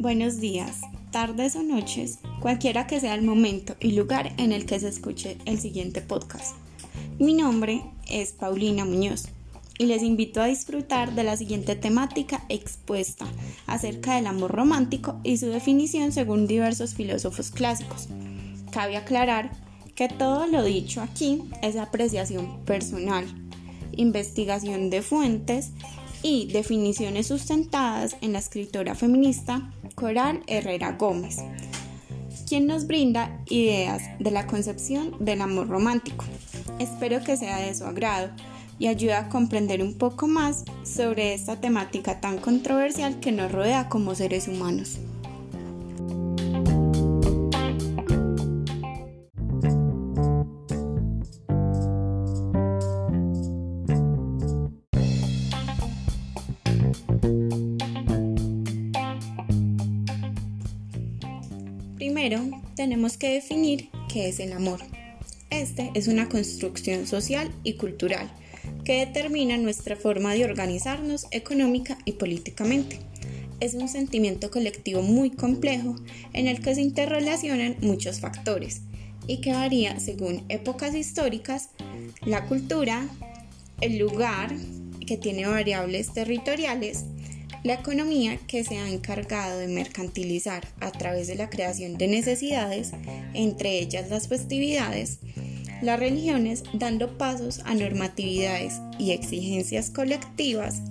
Buenos días, tardes o noches, cualquiera que sea el momento y lugar en el que se escuche el siguiente podcast. Mi nombre es Paulina Muñoz y les invito a disfrutar de la siguiente temática expuesta acerca del amor romántico y su definición según diversos filósofos clásicos. Cabe aclarar que todo lo dicho aquí es apreciación personal, investigación de fuentes y definiciones sustentadas en la escritora feminista Coral Herrera Gómez, quien nos brinda ideas de la concepción del amor romántico. Espero que sea de su agrado y ayude a comprender un poco más sobre esta temática tan controversial que nos rodea como seres humanos. Primero, tenemos que definir qué es el amor. Este es una construcción social y cultural que determina nuestra forma de organizarnos económica y políticamente. Es un sentimiento colectivo muy complejo en el que se interrelacionan muchos factores y que varía según épocas históricas, la cultura, el lugar, que tiene variables territoriales, la economía que se ha encargado de mercantilizar a través de la creación de necesidades, entre ellas las festividades, las religiones dando pasos a normatividades y exigencias colectivas,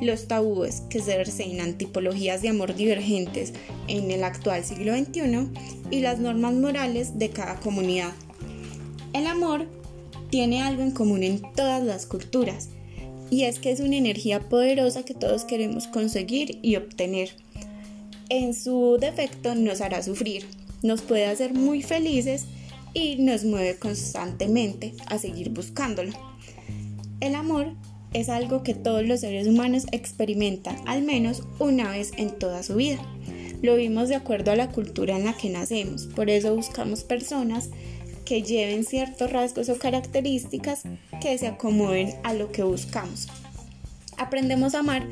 los tabúes que se en tipologías de amor divergentes en el actual siglo XXI y las normas morales de cada comunidad. El amor tiene algo en común en todas las culturas, y es que es una energía poderosa que todos queremos conseguir y obtener. En su defecto nos hará sufrir, nos puede hacer muy felices y nos mueve constantemente a seguir buscándolo. El amor es algo que todos los seres humanos experimentan al menos una vez en toda su vida. Lo vimos de acuerdo a la cultura en la que nacemos, por eso buscamos personas que lleven ciertos rasgos o características que se acomoden a lo que buscamos. Aprendemos a amar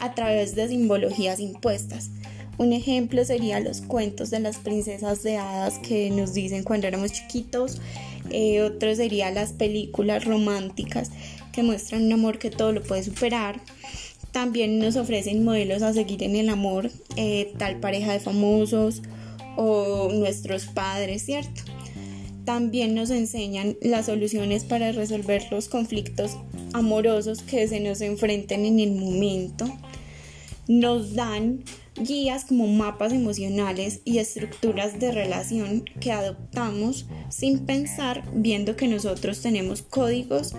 a través de simbologías impuestas. Un ejemplo sería los cuentos de las princesas de hadas que nos dicen cuando éramos chiquitos. Eh, otro sería las películas románticas que muestran un amor que todo lo puede superar. También nos ofrecen modelos a seguir en el amor, eh, tal pareja de famosos o nuestros padres, ¿cierto? También nos enseñan las soluciones para resolver los conflictos amorosos que se nos enfrenten en el momento. Nos dan guías como mapas emocionales y estructuras de relación que adoptamos sin pensar, viendo que nosotros tenemos códigos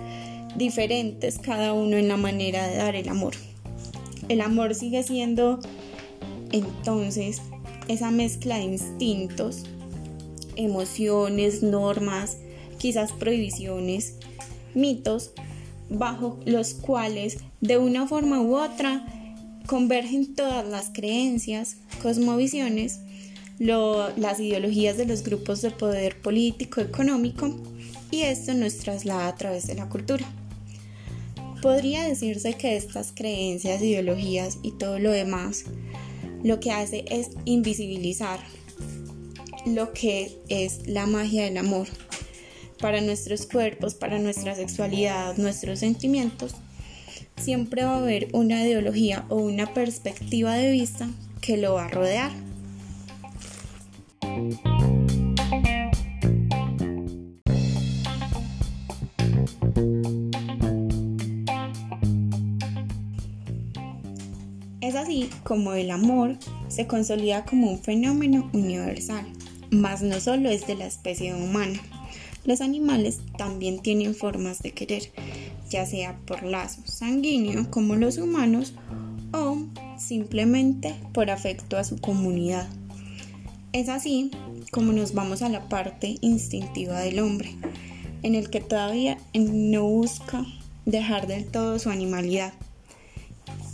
diferentes cada uno en la manera de dar el amor. El amor sigue siendo entonces esa mezcla de instintos emociones, normas, quizás prohibiciones, mitos, bajo los cuales de una forma u otra convergen todas las creencias, cosmovisiones, las ideologías de los grupos de poder político, económico, y esto nos traslada a través de la cultura. Podría decirse que estas creencias, ideologías y todo lo demás lo que hace es invisibilizar lo que es la magia del amor para nuestros cuerpos, para nuestra sexualidad, nuestros sentimientos, siempre va a haber una ideología o una perspectiva de vista que lo va a rodear. Es así como el amor se consolida como un fenómeno universal mas no solo es de la especie humana. Los animales también tienen formas de querer, ya sea por lazo sanguíneo como los humanos o simplemente por afecto a su comunidad. Es así como nos vamos a la parte instintiva del hombre, en el que todavía no busca dejar del todo su animalidad.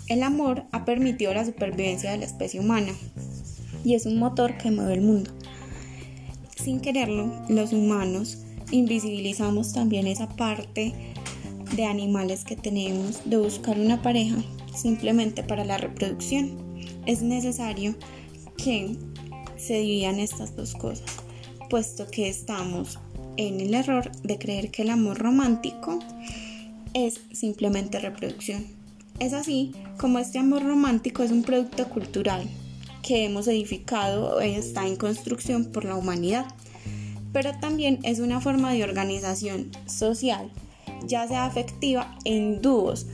El amor ha permitido la supervivencia de la especie humana y es un motor que mueve el mundo. Sin quererlo, los humanos invisibilizamos también esa parte de animales que tenemos de buscar una pareja simplemente para la reproducción. Es necesario que se dividan estas dos cosas, puesto que estamos en el error de creer que el amor romántico es simplemente reproducción. Es así como este amor romántico es un producto cultural que hemos edificado está en construcción por la humanidad, pero también es una forma de organización social, ya sea afectiva, en dúos.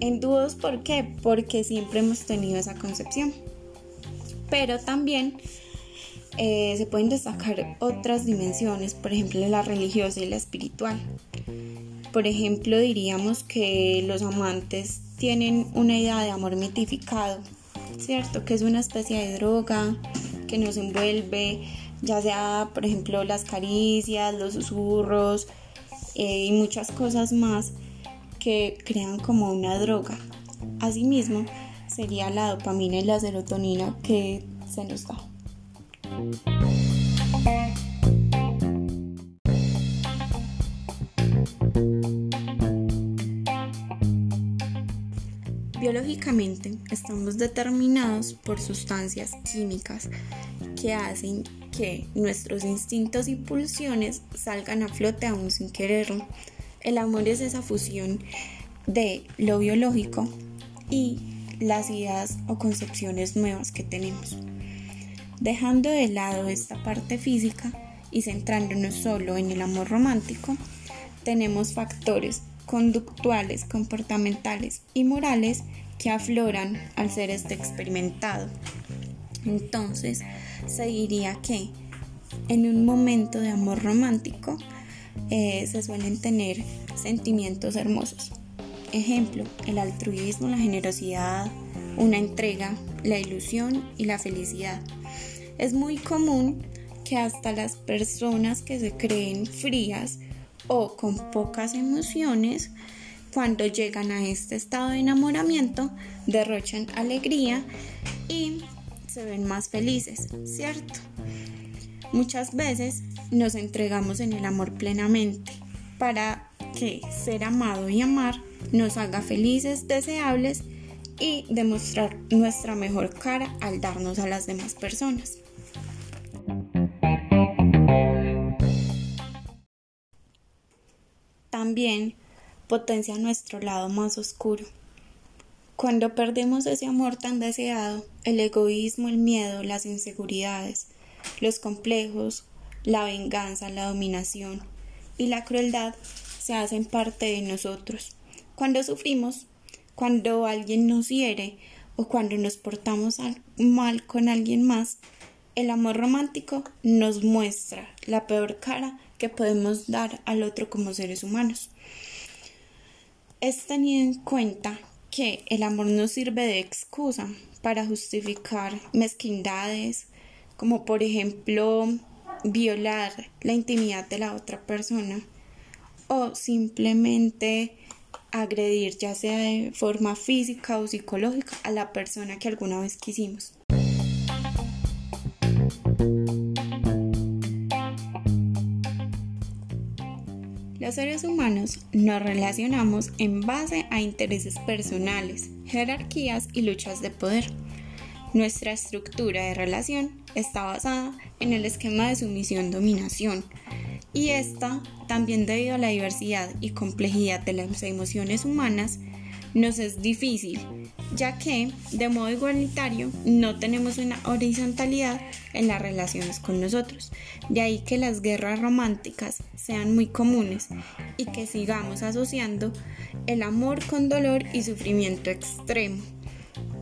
En dúos, ¿por qué? Porque siempre hemos tenido esa concepción. Pero también eh, se pueden destacar otras dimensiones, por ejemplo la religiosa y la espiritual. Por ejemplo, diríamos que los amantes tienen una idea de amor mitificado, ¿cierto? Que es una especie de droga que nos envuelve, ya sea, por ejemplo, las caricias, los susurros eh, y muchas cosas más que crean como una droga. Asimismo, sería la dopamina y la serotonina que se nos da. Biológicamente estamos determinados por sustancias químicas que hacen que nuestros instintos y pulsiones salgan a flote aún sin quererlo. El amor es esa fusión de lo biológico y las ideas o concepciones nuevas que tenemos. Dejando de lado esta parte física y centrándonos solo en el amor romántico, tenemos factores conductuales, comportamentales y morales que afloran al ser este experimentado. Entonces, se diría que en un momento de amor romántico eh, se suelen tener sentimientos hermosos. Ejemplo, el altruismo, la generosidad, una entrega, la ilusión y la felicidad. Es muy común que hasta las personas que se creen frías o con pocas emociones, cuando llegan a este estado de enamoramiento, derrochan alegría y se ven más felices, ¿cierto? Muchas veces nos entregamos en el amor plenamente para que ser amado y amar nos haga felices, deseables y demostrar nuestra mejor cara al darnos a las demás personas. También potencia nuestro lado más oscuro. Cuando perdemos ese amor tan deseado, el egoísmo, el miedo, las inseguridades, los complejos, la venganza, la dominación y la crueldad se hacen parte de nosotros. Cuando sufrimos, cuando alguien nos hiere o cuando nos portamos mal con alguien más, el amor romántico nos muestra la peor cara que podemos dar al otro como seres humanos. Es tenido en cuenta que el amor no sirve de excusa para justificar mezquindades, como por ejemplo violar la intimidad de la otra persona o simplemente agredir ya sea de forma física o psicológica a la persona que alguna vez quisimos. Los seres humanos nos relacionamos en base a intereses personales, jerarquías y luchas de poder. Nuestra estructura de relación está basada en el esquema de sumisión-dominación y esta, también debido a la diversidad y complejidad de las emociones humanas, nos es difícil, ya que de modo igualitario no tenemos una horizontalidad en las relaciones con nosotros. De ahí que las guerras románticas sean muy comunes y que sigamos asociando el amor con dolor y sufrimiento extremo,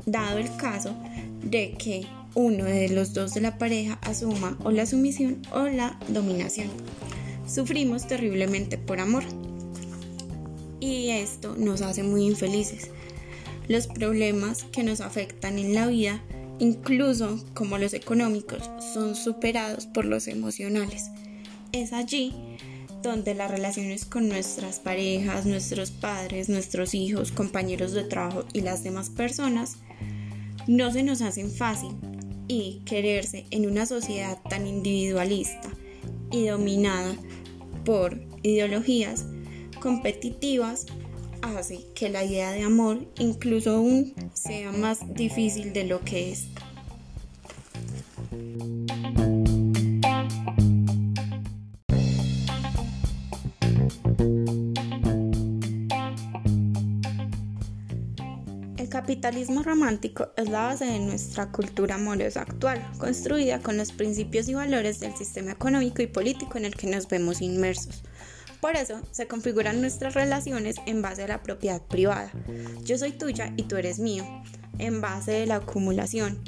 dado el caso de que uno de los dos de la pareja asuma o la sumisión o la dominación. Sufrimos terriblemente por amor y esto nos hace muy infelices. Los problemas que nos afectan en la vida, incluso como los económicos, son superados por los emocionales. Es allí donde las relaciones con nuestras parejas, nuestros padres, nuestros hijos, compañeros de trabajo y las demás personas no se nos hacen fácil y quererse en una sociedad tan individualista y dominada por ideologías competitivas hace que la idea de amor incluso aún sea más difícil de lo que es. El capitalismo romántico es la base de nuestra cultura amorosa actual, construida con los principios y valores del sistema económico y político en el que nos vemos inmersos. Por eso se configuran nuestras relaciones en base a la propiedad privada. Yo soy tuya y tú eres mío, en base de la acumulación.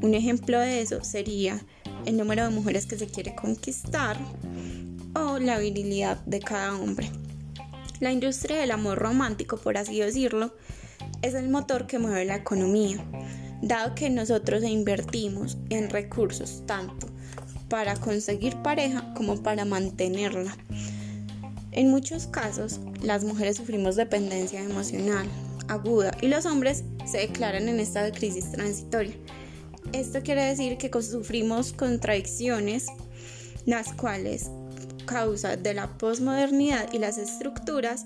Un ejemplo de eso sería el número de mujeres que se quiere conquistar o la virilidad de cada hombre. La industria del amor romántico, por así decirlo, es el motor que mueve la economía, dado que nosotros invertimos en recursos tanto para conseguir pareja como para mantenerla. En muchos casos, las mujeres sufrimos dependencia emocional aguda y los hombres se declaran en esta crisis transitoria. Esto quiere decir que sufrimos contradicciones, las cuales, causa de la posmodernidad y las estructuras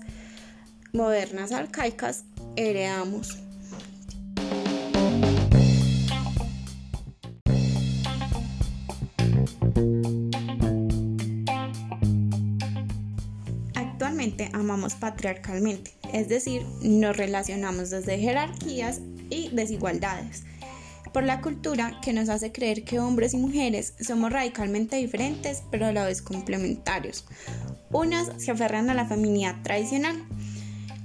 modernas arcaicas, heredamos. Amamos patriarcalmente, es decir, nos relacionamos desde jerarquías y desigualdades por la cultura que nos hace creer que hombres y mujeres somos radicalmente diferentes pero a la vez complementarios. Unas se aferran a la feminidad tradicional,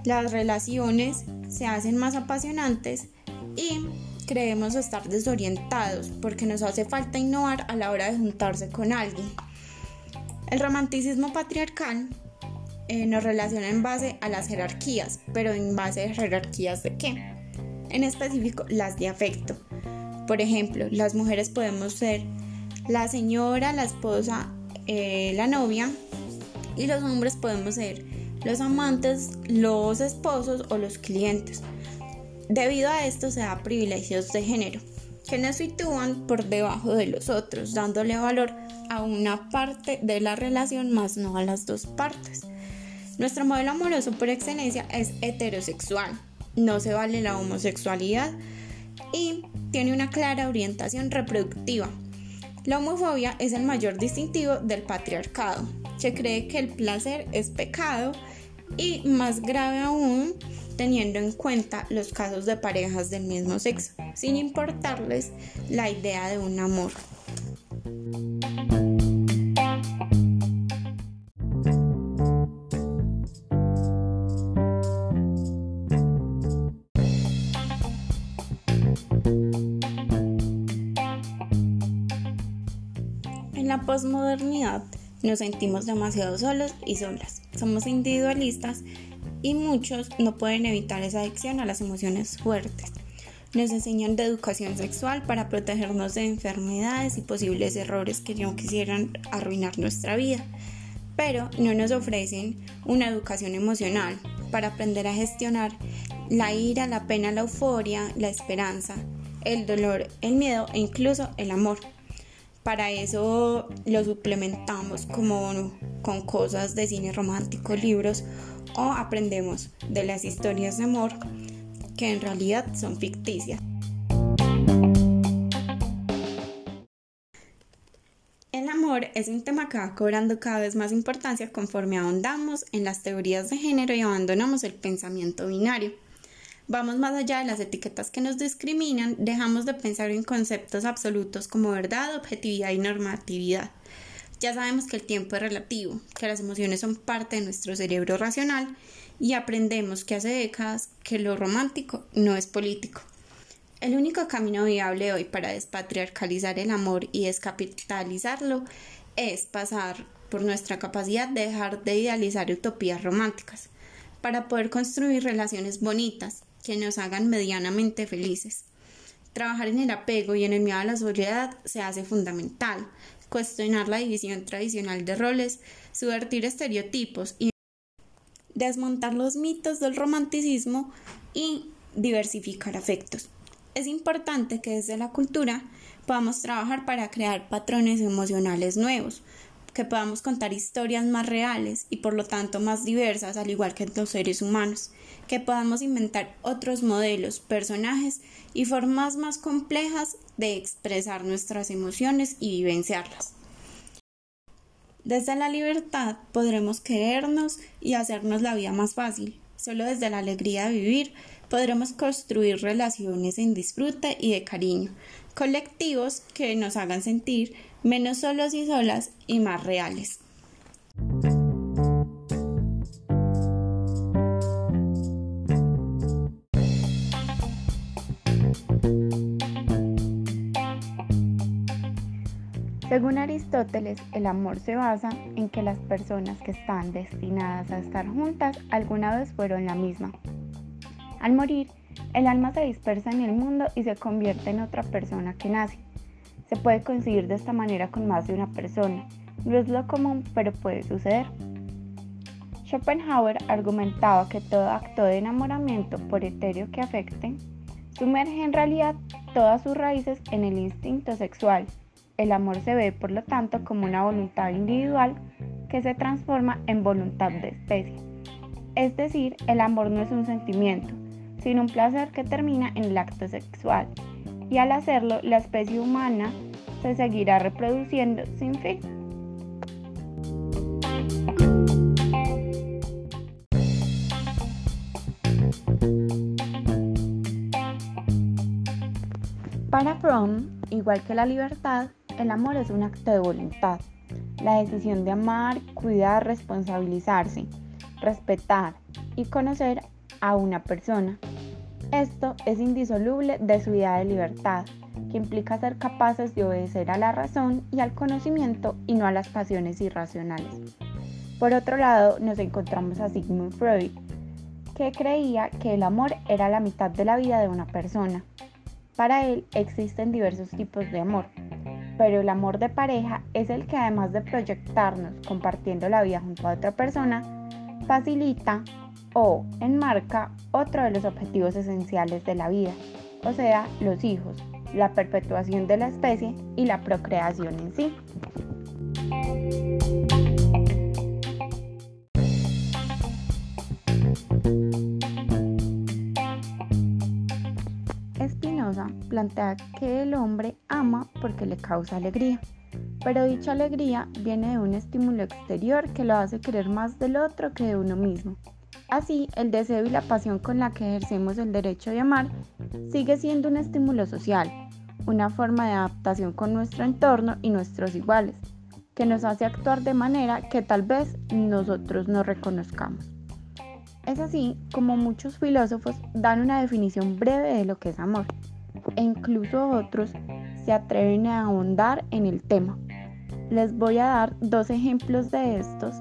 las relaciones se hacen más apasionantes y creemos estar desorientados porque nos hace falta innovar a la hora de juntarse con alguien. El romanticismo patriarcal eh, nos relaciona en base a las jerarquías, pero en base a jerarquías de qué? En específico, las de afecto. Por ejemplo, las mujeres podemos ser la señora, la esposa, eh, la novia y los hombres podemos ser los amantes, los esposos o los clientes. Debido a esto se da privilegios de género que nos sitúan por debajo de los otros, dándole valor a una parte de la relación más no a las dos partes. Nuestro modelo amoroso por excelencia es heterosexual, no se vale la homosexualidad y tiene una clara orientación reproductiva. La homofobia es el mayor distintivo del patriarcado, que cree que el placer es pecado y más grave aún teniendo en cuenta los casos de parejas del mismo sexo, sin importarles la idea de un amor. Posmodernidad nos sentimos demasiado solos y solas. Somos individualistas y muchos no pueden evitar esa adicción a las emociones fuertes. Nos enseñan de educación sexual para protegernos de enfermedades y posibles errores que no quisieran arruinar nuestra vida, pero no nos ofrecen una educación emocional para aprender a gestionar la ira, la pena, la euforia, la esperanza, el dolor, el miedo e incluso el amor. Para eso lo suplementamos como con cosas de cine romántico, libros o aprendemos de las historias de amor que en realidad son ficticias. El amor es un tema que va cobrando cada vez más importancia conforme ahondamos en las teorías de género y abandonamos el pensamiento binario vamos más allá de las etiquetas que nos discriminan, dejamos de pensar en conceptos absolutos como verdad, objetividad y normatividad. Ya sabemos que el tiempo es relativo, que las emociones son parte de nuestro cerebro racional y aprendemos que hace décadas que lo romántico no es político. El único camino viable hoy para despatriarcalizar el amor y descapitalizarlo es pasar por nuestra capacidad de dejar de idealizar utopías románticas, para poder construir relaciones bonitas, que nos hagan medianamente felices. Trabajar en el apego y en el miedo a la soledad se hace fundamental. Cuestionar la división tradicional de roles, subvertir estereotipos y desmontar los mitos del romanticismo y diversificar afectos. Es importante que desde la cultura podamos trabajar para crear patrones emocionales nuevos, que podamos contar historias más reales y por lo tanto más diversas, al igual que los seres humanos, que podamos inventar otros modelos, personajes y formas más complejas de expresar nuestras emociones y vivenciarlas. Desde la libertad podremos querernos y hacernos la vida más fácil. Solo desde la alegría de vivir podremos construir relaciones en disfrute y de cariño, colectivos que nos hagan sentir menos solos y solas y más reales. Según Aristóteles, el amor se basa en que las personas que están destinadas a estar juntas alguna vez fueron la misma. Al morir, el alma se dispersa en el mundo y se convierte en otra persona que nace. Se puede conseguir de esta manera con más de una persona. No es lo común, pero puede suceder. Schopenhauer argumentaba que todo acto de enamoramiento, por etéreo que afecte, sumerge en realidad todas sus raíces en el instinto sexual. El amor se ve, por lo tanto, como una voluntad individual que se transforma en voluntad de especie. Es decir, el amor no es un sentimiento, sino un placer que termina en el acto sexual, y al hacerlo la especie humana se seguirá reproduciendo sin fin. Para Fromm, igual que la libertad, el amor es un acto de voluntad, la decisión de amar, cuidar, responsabilizarse, respetar y conocer a una persona. Esto es indisoluble de su idea de libertad, que implica ser capaces de obedecer a la razón y al conocimiento y no a las pasiones irracionales. Por otro lado, nos encontramos a Sigmund Freud, que creía que el amor era la mitad de la vida de una persona. Para él existen diversos tipos de amor, pero el amor de pareja es el que además de proyectarnos compartiendo la vida junto a otra persona, facilita o enmarca otro de los objetivos esenciales de la vida, o sea, los hijos, la perpetuación de la especie y la procreación en sí. Plantea que el hombre ama porque le causa alegría, pero dicha alegría viene de un estímulo exterior que lo hace querer más del otro que de uno mismo. Así, el deseo y la pasión con la que ejercemos el derecho de amar sigue siendo un estímulo social, una forma de adaptación con nuestro entorno y nuestros iguales, que nos hace actuar de manera que tal vez nosotros no reconozcamos. Es así como muchos filósofos dan una definición breve de lo que es amor, e incluso otros se atreven a ahondar en el tema. Les voy a dar dos ejemplos de estos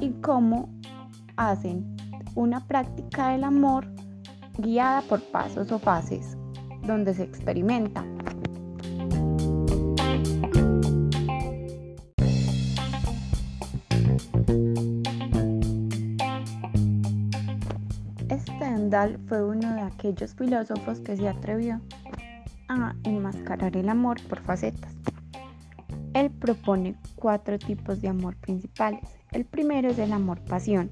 y cómo hacen una práctica del amor guiada por pasos o fases, donde se experimenta. Stendhal fue uno de aquellos filósofos que se atrevió a enmascarar el amor por facetas. Él propone cuatro tipos de amor principales. El primero es el amor-pasión,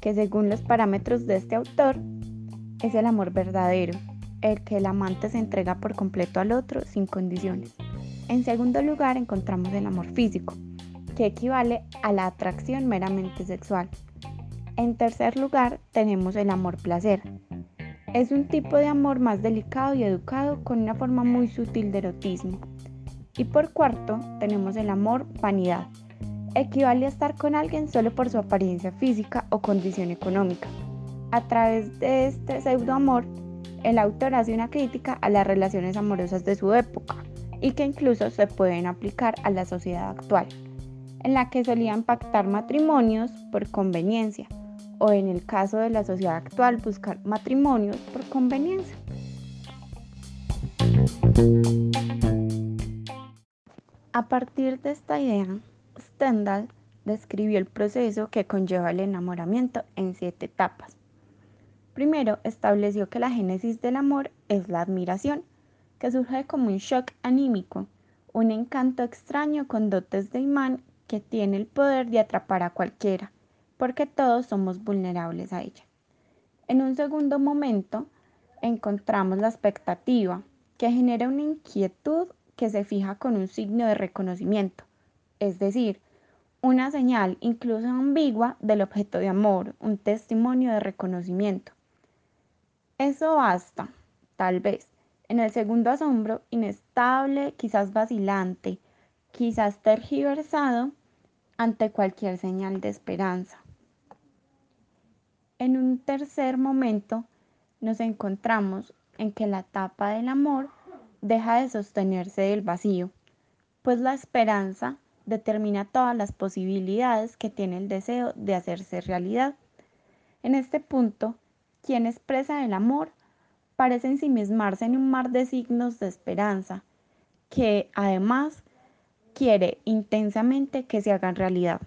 que según los parámetros de este autor es el amor verdadero, el que el amante se entrega por completo al otro sin condiciones. En segundo lugar encontramos el amor físico, que equivale a la atracción meramente sexual. En tercer lugar tenemos el amor placer. Es un tipo de amor más delicado y educado con una forma muy sutil de erotismo. Y por cuarto tenemos el amor vanidad, equivale a estar con alguien solo por su apariencia física o condición económica. A través de este pseudoamor, el autor hace una crítica a las relaciones amorosas de su época y que incluso se pueden aplicar a la sociedad actual, en la que solían pactar matrimonios por conveniencia o en el caso de la sociedad actual buscar matrimonios por conveniencia. A partir de esta idea, Stendhal describió el proceso que conlleva el enamoramiento en siete etapas. Primero, estableció que la génesis del amor es la admiración, que surge como un shock anímico, un encanto extraño con dotes de imán que tiene el poder de atrapar a cualquiera, porque todos somos vulnerables a ella. En un segundo momento, encontramos la expectativa, que genera una inquietud que se fija con un signo de reconocimiento, es decir, una señal incluso ambigua del objeto de amor, un testimonio de reconocimiento. Eso basta, tal vez. En el segundo asombro, inestable, quizás vacilante, quizás tergiversado ante cualquier señal de esperanza. En un tercer momento, nos encontramos en que la tapa del amor deja de sostenerse del vacío, pues la esperanza determina todas las posibilidades que tiene el deseo de hacerse realidad. En este punto, quien expresa el amor parece ensimismarse en un mar de signos de esperanza, que además quiere intensamente que se hagan realidad.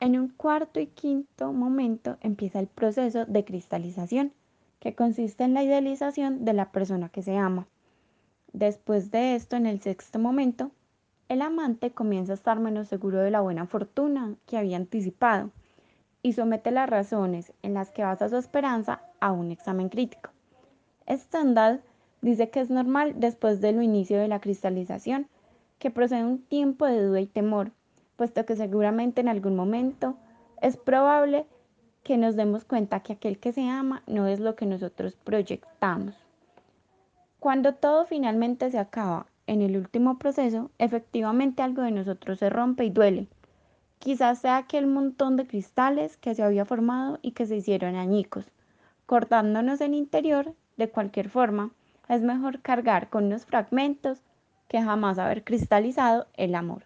En un cuarto y quinto momento empieza el proceso de cristalización, que consiste en la idealización de la persona que se ama. Después de esto, en el sexto momento, el amante comienza a estar menos seguro de la buena fortuna que había anticipado y somete las razones en las que basa su esperanza a un examen crítico. Stendhal dice que es normal después del inicio de la cristalización que procede un tiempo de duda y temor, puesto que seguramente en algún momento es probable que nos demos cuenta que aquel que se ama no es lo que nosotros proyectamos. Cuando todo finalmente se acaba en el último proceso, efectivamente algo de nosotros se rompe y duele. Quizás sea aquel montón de cristales que se había formado y que se hicieron añicos. Cortándonos el interior, de cualquier forma, es mejor cargar con unos fragmentos que jamás haber cristalizado el amor.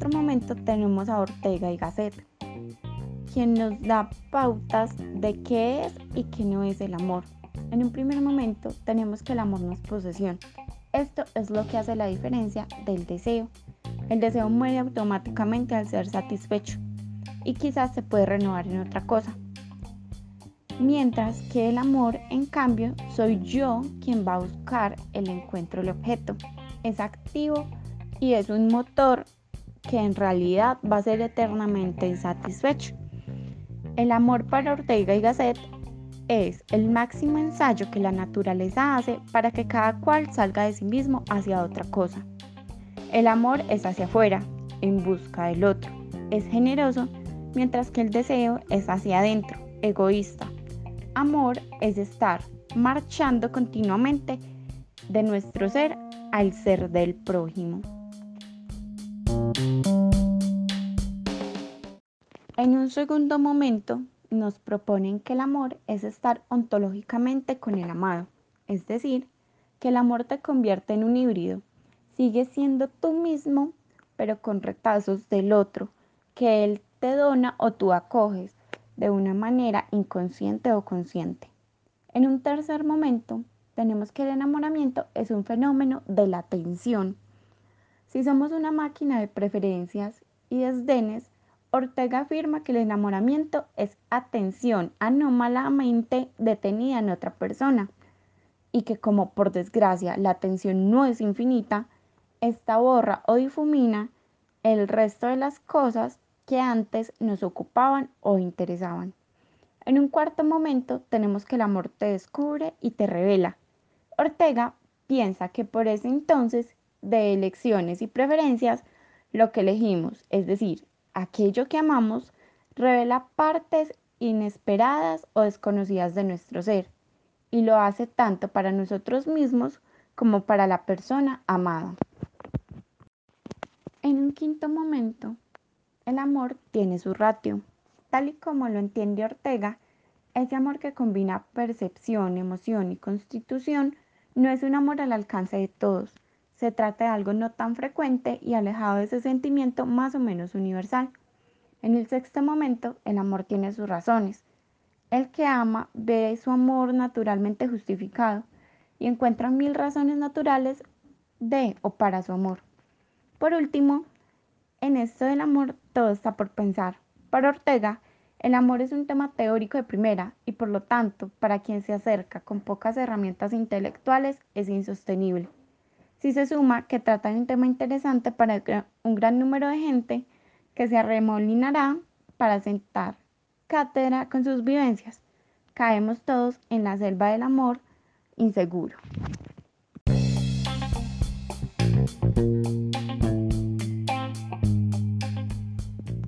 Otro momento tenemos a Ortega y Gasset, quien nos da pautas de qué es y qué no es el amor. En un primer momento tenemos que el amor no es posesión. Esto es lo que hace la diferencia del deseo. El deseo muere automáticamente al ser satisfecho y quizás se puede renovar en otra cosa. Mientras que el amor, en cambio, soy yo quien va a buscar el encuentro del objeto. Es activo y es un motor que en realidad va a ser eternamente insatisfecho. El amor para Ortega y Gasset es el máximo ensayo que la naturaleza hace para que cada cual salga de sí mismo hacia otra cosa. El amor es hacia afuera, en busca del otro. Es generoso, mientras que el deseo es hacia adentro, egoísta. Amor es estar marchando continuamente de nuestro ser al ser del prójimo. En un segundo momento, nos proponen que el amor es estar ontológicamente con el amado, es decir, que el amor te convierte en un híbrido, sigue siendo tú mismo, pero con retazos del otro, que él te dona o tú acoges de una manera inconsciente o consciente. En un tercer momento, tenemos que el enamoramiento es un fenómeno de la atención. Si somos una máquina de preferencias y desdenes, Ortega afirma que el enamoramiento es atención anómalamente detenida en otra persona y que como por desgracia la atención no es infinita, esta borra o difumina el resto de las cosas que antes nos ocupaban o interesaban. En un cuarto momento tenemos que el amor te descubre y te revela. Ortega piensa que por ese entonces de elecciones y preferencias, lo que elegimos, es decir, aquello que amamos revela partes inesperadas o desconocidas de nuestro ser y lo hace tanto para nosotros mismos como para la persona amada. En un quinto momento, el amor tiene su ratio. Tal y como lo entiende Ortega, ese amor que combina percepción, emoción y constitución no es un amor al alcance de todos, se trata de algo no tan frecuente y alejado de ese sentimiento más o menos universal. En el sexto momento, el amor tiene sus razones. El que ama ve su amor naturalmente justificado y encuentra mil razones naturales de o para su amor. Por último, en esto del amor todo está por pensar. Para Ortega, El amor es un tema teórico de primera y por lo tanto, para quien se acerca con pocas herramientas intelectuales, es insostenible. Si se suma que trata de un tema interesante para un gran número de gente que se arremolinará para sentar cátedra con sus vivencias, caemos todos en la selva del amor inseguro.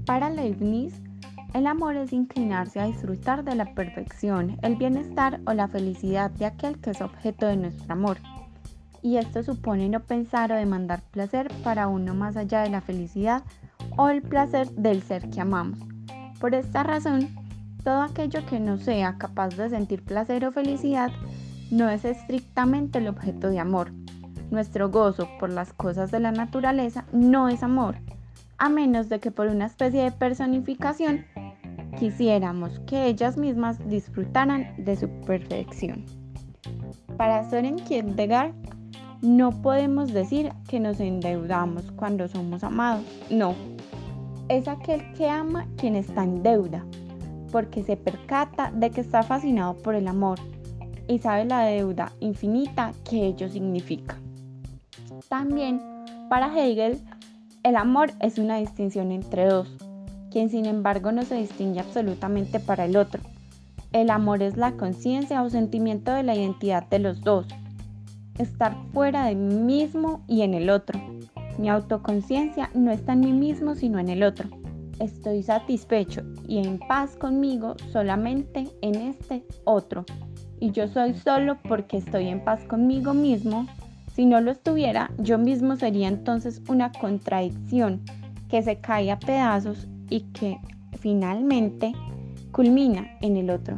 Para Leibniz, el amor es inclinarse a disfrutar de la perfección, el bienestar o la felicidad de aquel que es objeto de nuestro amor y esto supone no pensar o demandar placer para uno más allá de la felicidad o el placer del ser que amamos. Por esta razón, todo aquello que no sea capaz de sentir placer o felicidad no es estrictamente el objeto de amor. Nuestro gozo por las cosas de la naturaleza no es amor, a menos de que por una especie de personificación quisiéramos que ellas mismas disfrutaran de su perfección. Para Soren Kierkegaard, no podemos decir que nos endeudamos cuando somos amados. No. Es aquel que ama quien está en deuda, porque se percata de que está fascinado por el amor y sabe la deuda infinita que ello significa. También, para Hegel, el amor es una distinción entre dos, quien sin embargo no se distingue absolutamente para el otro. El amor es la conciencia o sentimiento de la identidad de los dos, estar fuera de mí mismo y en el otro. Mi autoconciencia no está en mí mismo sino en el otro. Estoy satisfecho y en paz conmigo solamente en este otro. Y yo soy solo porque estoy en paz conmigo mismo. Si no lo estuviera, yo mismo sería entonces una contradicción que se cae a pedazos y que finalmente culmina en el otro.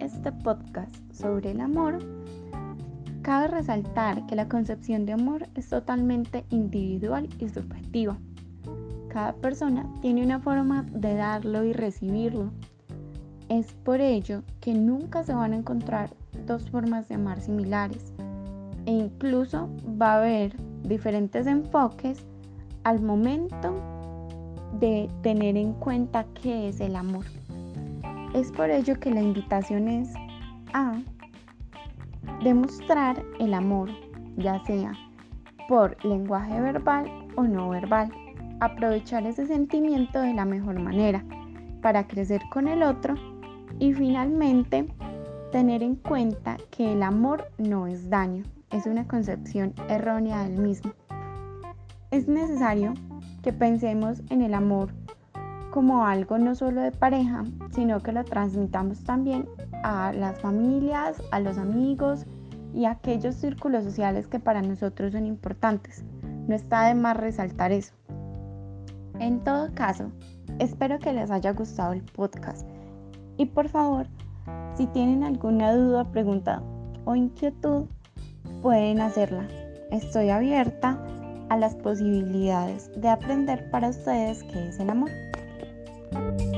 Este podcast sobre el amor, cabe resaltar que la concepción de amor es totalmente individual y subjetiva. Cada persona tiene una forma de darlo y recibirlo. Es por ello que nunca se van a encontrar dos formas de amar similares e incluso va a haber diferentes enfoques al momento de tener en cuenta qué es el amor. Es por ello que la invitación es a demostrar el amor, ya sea por lenguaje verbal o no verbal. Aprovechar ese sentimiento de la mejor manera para crecer con el otro y finalmente tener en cuenta que el amor no es daño, es una concepción errónea del mismo. Es necesario que pensemos en el amor como algo no solo de pareja, sino que lo transmitamos también a las familias, a los amigos y a aquellos círculos sociales que para nosotros son importantes. No está de más resaltar eso. En todo caso, espero que les haya gustado el podcast y por favor, si tienen alguna duda, pregunta o inquietud, pueden hacerla. Estoy abierta a las posibilidades de aprender para ustedes qué es el amor. Bye.